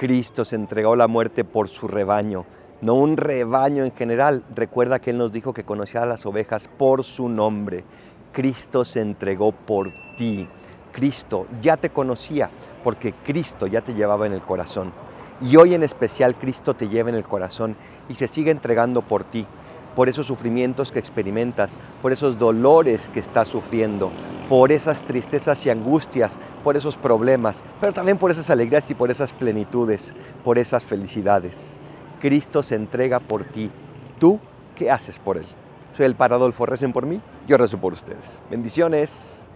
Cristo se entregó a la muerte por su rebaño, no un rebaño en general. Recuerda que Él nos dijo que conocía a las ovejas por su nombre. Cristo se entregó por ti. Cristo ya te conocía porque Cristo ya te llevaba en el corazón. Y hoy en especial Cristo te lleva en el corazón y se sigue entregando por ti, por esos sufrimientos que experimentas, por esos dolores que estás sufriendo, por esas tristezas y angustias, por esos problemas, pero también por esas alegrías y por esas plenitudes, por esas felicidades. Cristo se entrega por ti. ¿Tú qué haces por Él? Soy el Paradolfo, recen por mí, yo rezo por ustedes. Bendiciones.